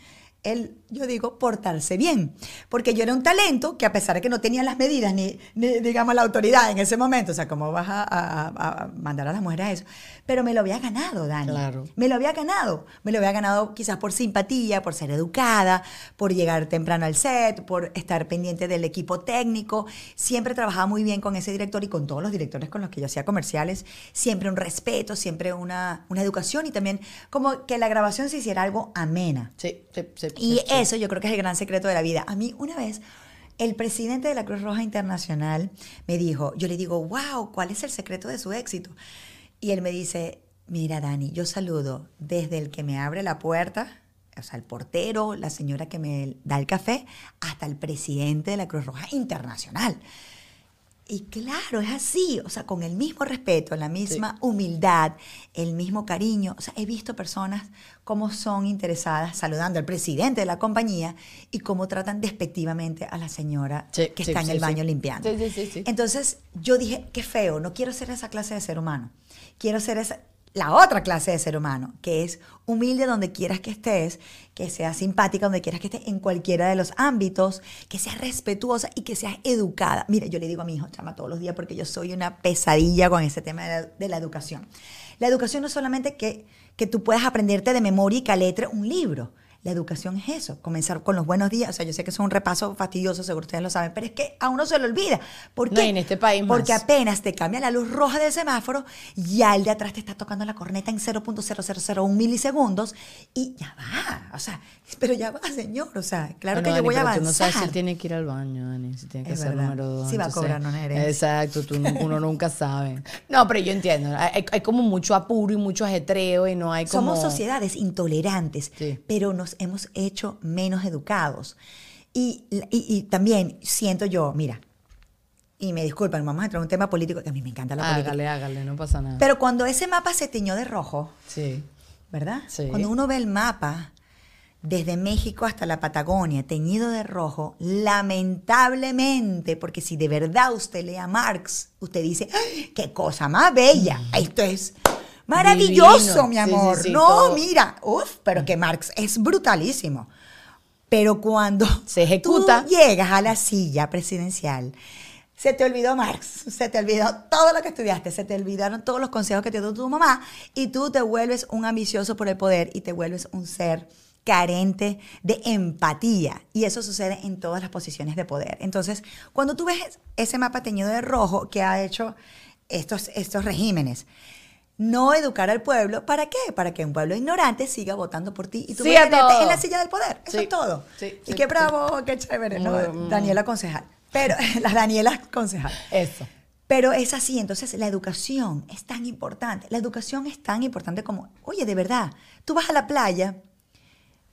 el, yo digo, portarse bien. Porque yo era un talento que a pesar de que no tenía las medidas ni, ni, digamos, la autoridad en ese momento, o sea, ¿cómo vas a, a- a- mandar a las mujeres a eso? Pero me lo había ganado, Dani. Claro. Me lo había ganado. Me lo había ganado quizás por simpatía, por ser educada, por llegar temprano al set, por estar pendiente del equipo técnico. Siempre trabajaba muy bien con ese director y con todos los directores con los que yo hacía comerciales. Siempre un respeto, siempre una, una educación y también como que la grabación se hiciera algo amena. Sí, sí, sí. Y sí. Eso yo creo que es el gran secreto de la vida. A mí una vez el presidente de la Cruz Roja Internacional me dijo, yo le digo, wow, ¿cuál es el secreto de su éxito? Y él me dice, mira Dani, yo saludo desde el que me abre la puerta, o sea, el portero, la señora que me da el café, hasta el presidente de la Cruz Roja Internacional. Y claro, es así, o sea, con el mismo respeto, la misma humildad, el mismo cariño. O sea, he visto personas cómo son interesadas saludando al presidente de la compañía y cómo tratan despectivamente a la señora Sí, que sí, está en el baño limpiando. Sí, sí, sí, sí. Entonces yo dije, qué feo, no quiero ser esa clase de ser humano. Quiero ser esa, la otra clase de ser humano, que es humilde donde quieras que estés, que seas simpática donde quieras que estés, en cualquiera de los ámbitos, que seas respetuosa y que seas educada. Mira, yo le digo a mi hijo, chama, todos los días, porque yo soy una pesadilla con ese tema de la, de la educación. La educación no es solamente que, que tú puedas aprenderte de memoria y caletre un libro. La educación es eso, comenzar con los buenos días. O sea, yo sé que es un repaso fastidioso, seguro ustedes lo saben, pero es que a uno se lo olvida. ¿Por No, qué? en este país más. Porque apenas te cambia la luz roja del semáforo, ya el de atrás te está tocando la corneta en 0.0001 milisegundos y ya va. O sea, pero ya va, señor. O sea, claro Bueno, que yo voy a avanzar. Tú no sabes si tiene que ir al baño, Dani, si tiene que Es verdad. número dos. Sí va a cobrar una herencia. Exacto, tú, no- uno nunca sabe. No, pero yo entiendo. Hay, hay como mucho apuro y mucho ajetreo y no hay como... Somos sociedades intolerantes, Sí. pero nos hemos hecho menos educados. Y, y- y también siento yo, mira, y me disculpan, vamos a entrar en un tema político que a mí me encanta la política. Hágale, hágale, no pasa nada. Pero cuando ese mapa se tiñó de rojo, sí. ¿verdad? Sí. Cuando uno ve el mapa desde México hasta la Patagonia teñido de rojo, lamentablemente, porque si de verdad usted lee a Marx, usted dice, ¡ay, qué cosa más bella, esto es maravilloso, Divino. mi Sí, sí, amor. sí, no, todo. mira, uff, pero que Marx es brutalísimo. Pero cuando Se ejecuta. tú llegas a la silla presidencial, se te olvidó Marx, se te olvidó todo lo que estudiaste, se te olvidaron todos los consejos que te dio tu mamá y tú te vuelves un ambicioso por el poder y te vuelves un ser carente de empatía. Y eso sucede en todas las posiciones de poder. Entonces, cuando tú ves ese mapa teñido de rojo que ha hecho estos, estos regímenes, no educar al pueblo, ¿para qué? Para que un pueblo ignorante siga votando por ti y tú Sí a todo. en la silla del poder. Eso Sí. es todo. Sí, y qué bravo, qué chévere, ¿no? Daniela concejal. Pero, la Daniela concejal. Eso. Pero es así, entonces la educación es tan importante. La educación es tan importante como, oye, de verdad, tú vas a la playa,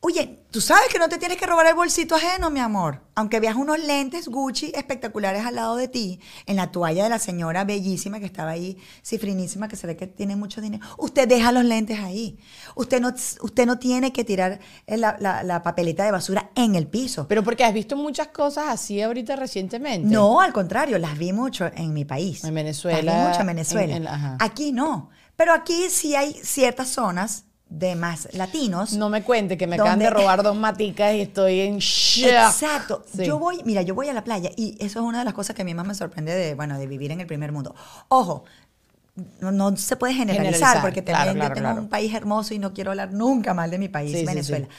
oye, tú sabes que no te tienes que robar el bolsito ajeno, mi amor. Aunque veas unos lentes Gucci espectaculares al lado de ti, en la toalla de la señora bellísima que estaba ahí, cifrinísima, que se ve que tiene mucho dinero, usted deja los lentes ahí. Usted no, usted no tiene que tirar la, la- la papeleta de basura en el piso. Pero porque has visto muchas cosas así ahorita recientemente. No, al contrario, las vi mucho en mi país. En Venezuela, Las vi mucho en Venezuela. en- en- ajá. Aquí no. Pero aquí sí hay ciertas zonas de más latinos. No me cuente que me acaban ¿Dónde? de robar dos maticas y estoy en shock. Exacto. Sí. Yo voy, mira, yo voy a la playa y eso es una de las cosas que a mí más me sorprende de, bueno, de vivir en el primer mundo. Ojo, no, no se puede generalizar, Generalizar, porque claro, también claro, yo tengo claro. un país hermoso y no quiero hablar nunca mal de mi país, sí, Venezuela. sí.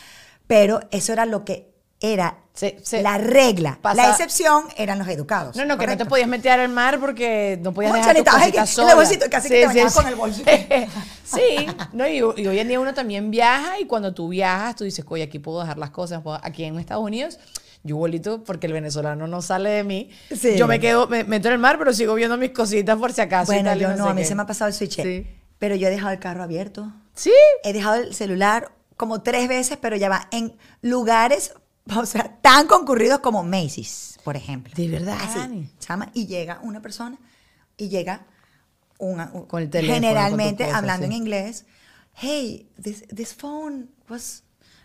Pero eso era lo que era Se- se- la regla. pasa- La excepción eran los educados. No, no, que no te podías meter al mar porque no podías dejar que- en el bolsito, casi que te bañabas con el bolsito. sí, no, y, y hoy en día uno también viaja y cuando tú viajas tú dices, oye, aquí puedo dejar las cosas. Aquí en Estados Unidos, yo igualito, porque el venezolano no sale de mí, Sí. yo me quedo, me meto en el mar, pero sigo viendo mis cositas por si acaso. y Bueno, y yo no, sé a mí qué. se me ha pasado el switch. Sí. Pero yo he dejado el carro abierto. Sí. He dejado el celular como tres veces, pero ya va en lugares, o sea, tan concurridos como Macy's, por ejemplo. De verdad, Así, chama, y llega una persona y llega una, un- Con el teléfono, generalmente con cosa, hablando sí. en inglés. Hey, this, this phone was,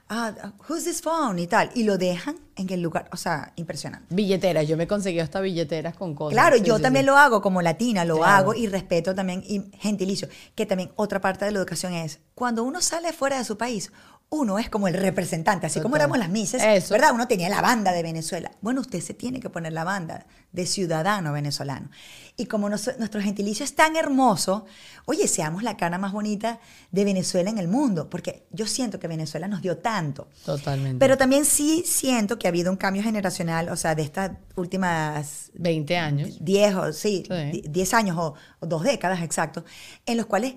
ah, who's this phone? Y tal. Y lo dejan en el lugar, o sea, impresionante. Billeteras, yo me he conseguido hasta billeteras con cosas. Claro, Sí, yo sí, también sí. lo hago como latina, lo Claro. hago y respeto también y gentilicio. Que también otra parte de la educación es, cuando uno sale fuera de su país, uno es como el representante, así como éramos las mises, Eso. ¿verdad? Uno tenía la banda de Venezuela. Bueno, usted se tiene que poner la banda de ciudadano venezolano. Y como nos- nuestro gentilicio es tan hermoso, oye, seamos la cara más bonita de Venezuela en el mundo, porque yo siento que Venezuela nos dio tanto. Totalmente. Pero también sí siento que ha habido un cambio generacional, o sea, de estas últimas 20 años. 10 o sí, Sí. di- 10 años o, o dos décadas, exacto, en los cuales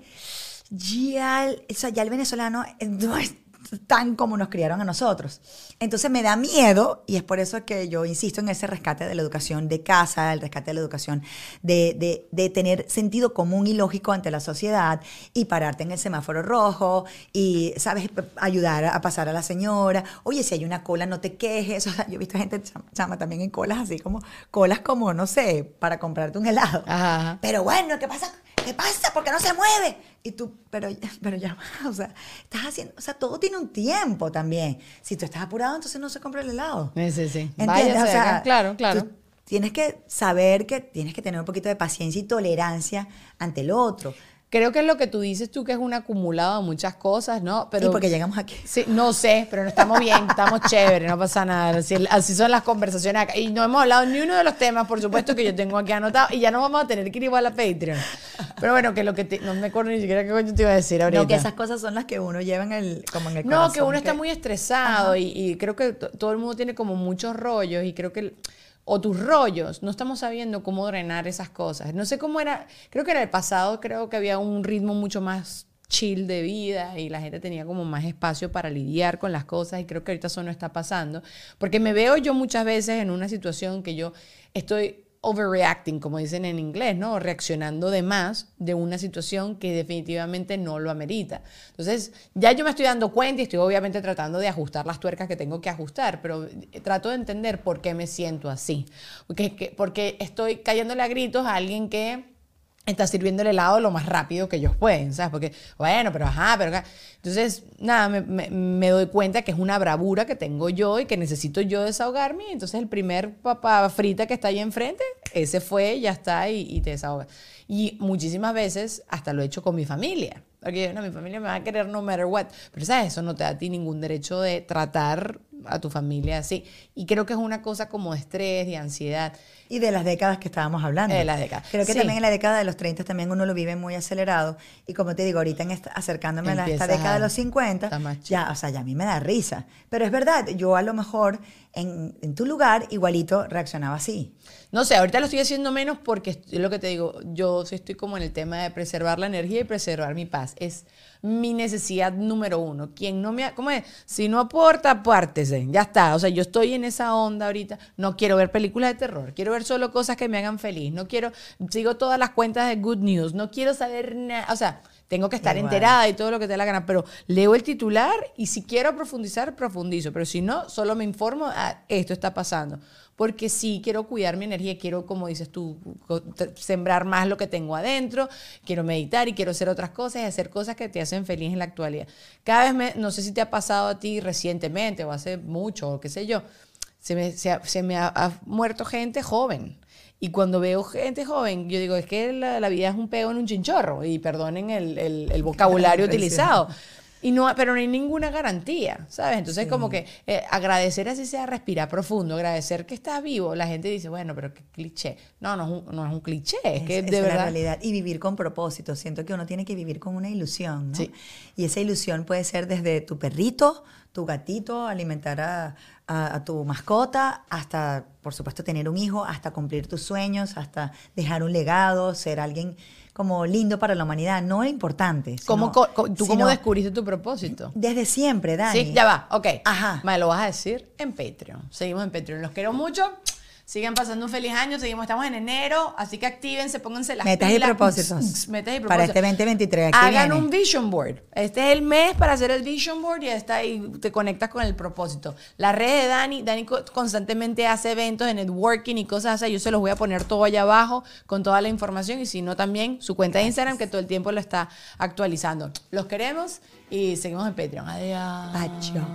ya el, o sea, ya el venezolano no es, tan como nos criaron a nosotros. Entonces me da miedo y es por eso que yo insisto en ese rescate de la educación de casa, el rescate de la educación de, de, de tener sentido común y lógico ante la sociedad y pararte en el semáforo rojo y, ¿sabes?, ayudar a pasar a la señora. Oye, si hay una cola, no te quejes. O sea, yo he visto gente chama también en colas así como, colas como, no sé, para comprarte un helado. Ajá. Pero bueno, ¿qué pasa? ¿Qué pasa? ¿Por qué no se mueve? Y tú, pero, pero ya, o sea, estás haciendo, o sea, todo tiene un tiempo también. Si tú estás apurado, entonces no se compra el helado. Sí, sí, sí. O sea, claro, claro. tú tienes que saber que tienes que tener un poquito de paciencia y tolerancia ante el otro. Creo que es lo que tú dices tú, que es un acumulado de muchas cosas, ¿no? Pero y porque llegamos aquí. Sí, no sé, pero no estamos bien, estamos chéveres, no pasa nada. Así, así son las conversaciones acá. Y no hemos hablado ni uno de los temas, por supuesto, que yo tengo aquí anotado. Y ya no vamos a tener que ir igual a Patreon. Pero bueno, que lo que te- no me acuerdo ni siquiera qué coño te iba a decir ahorita. No, que esas cosas son las que uno lleva en el, como en el No, corazón, que uno está muy estresado y, y creo que todo el mundo tiene como muchos rollos y creo que, o tus rollos, no estamos sabiendo cómo drenar esas cosas. No sé cómo era, creo que en el pasado creo que había un ritmo mucho más chill de vida y la gente tenía como más espacio para lidiar con las cosas y creo que ahorita eso no está pasando. Porque me veo yo muchas veces en una situación que yo estoy overreacting, como dicen en inglés, ¿no? Reaccionando de más de una situación que definitivamente no lo amerita. Entonces, ya yo me estoy dando cuenta y estoy obviamente tratando de ajustar las tuercas que tengo que ajustar, pero eh, trato de entender por qué me siento así. Porque, que- porque estoy cayéndole a gritos a alguien que está sirviendo el helado lo más rápido que ellos pueden, ¿sabes? Porque, bueno, pero ajá, pero acá. Entonces, nada, me, me- doy cuenta que es una bravura que tengo yo y que necesito yo desahogarme. Entonces, el primer papá frita que está ahí enfrente, ese fue, ya está, y, y te desahoga. Y muchísimas veces hasta lo he hecho con mi familia. Porque no, mi familia me va a querer no matter what. Pero, ¿sabes? Eso no te da a ti ningún derecho de tratar a tu familia así. Y creo que es una cosa como de estrés, de ansiedad. Y de las décadas que estábamos hablando. De las décadas. Creo que Sí. también en la década de los 30 también uno lo vive muy acelerado. Y como te digo, ahorita en esta- acercándome a esta década a- de los 50, está más ya, o sea, ya a mí me da risa. Pero es verdad, yo a lo mejor en, en tu lugar igualito reaccionaba así. No sé, ahorita lo estoy haciendo menos porque es lo que te digo, yo sí estoy como en el tema de preservar la energía y preservar mi paz. Es mi necesidad número uno. Quien no me... ¿Cómo es? Si no aporta, apártese. Ya está. O sea, yo estoy en esa onda ahorita. No quiero ver películas de terror. Quiero ver solo cosas que me hagan feliz. No quiero... Sigo todas las cuentas de Good News. No quiero saber nada. O sea... Tengo que estar Igual. enterada y todo lo que te dé la gana, pero leo el titular y si quiero profundizar, profundizo, pero si no, solo me informo, ah, esto está pasando. Porque sí quiero cuidar mi energía, quiero, como dices tú, sembrar más lo que tengo adentro, quiero meditar y quiero hacer otras cosas y hacer cosas que te hacen feliz en la actualidad. Cada vez, me, no sé si te ha pasado a ti recientemente o hace mucho o qué sé yo, se me, se ha- se me ha, ha muerto gente joven. Y cuando veo gente joven, yo digo, es que la, la vida es un pego en un chinchorro, y perdonen el, el- el vocabulario utilizado. Y no, pero no hay ninguna garantía, ¿sabes? Entonces, como que eh, agradecer así sea respirar profundo, agradecer que estás vivo. La gente dice, bueno, pero qué cliché. No, no es un, no es un cliché, es, que Esa de es verdad. realidad. Y vivir con propósito. Siento que uno tiene que vivir con una ilusión, ¿no? Sí. Y esa ilusión puede ser desde tu perrito, tu gatito, alimentar a, a- a tu mascota, hasta, por supuesto, tener un hijo, hasta cumplir tus sueños, hasta dejar un legado, ser alguien como lindo para la humanidad. No es importante. ¿Cómo, sino- co- ¿Tú cómo descubriste tu propósito? Desde siempre, Dani. Sí, ya va, ok. Ajá. Me lo vas a decir en Patreon. Seguimos en Patreon. Los quiero mucho. Sigan pasando un feliz año. Seguimos, estamos en enero. Así que actívense, pónganse las Metas y propósitos. Metas y Para propósitos. este 2023, aquí Hagan viene. un vision board. Este es el mes para hacer el vision board y está ahí te conectas con el propósito. La red de Dani, Dani co- constantemente hace eventos de networking y cosas así. Yo se los voy a poner todo allá abajo con toda la información y si no también su cuenta de Instagram que todo el tiempo lo está actualizando. Los queremos y seguimos en Patreon. Adiós. Pacho.